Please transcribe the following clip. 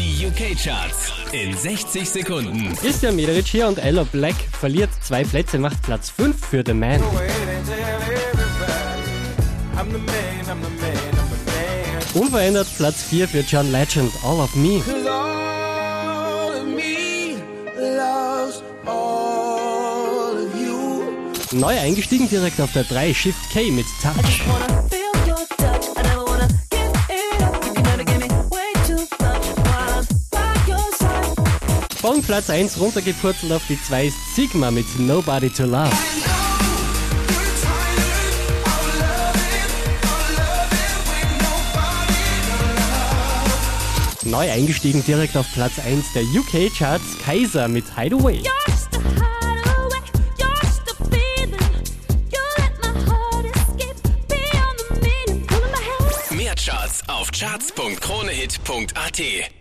Die UK-Charts in 60 Sekunden. Christian Mederich hier und Ella Black verliert zwei Plätze, macht Platz 5 für The Man. Unverändert Platz 4 für John Legend, All of Me. Neu eingestiegen direkt auf der 3 Shift K mit Touch. Von Platz 1 runtergepurzelt auf die 2 ist Sigma mit Nobody to Love. Neu eingestiegen direkt auf Platz 1 der UK Charts Kaiser mit Hideaway. Mehr Charts auf charts.kronehit.at.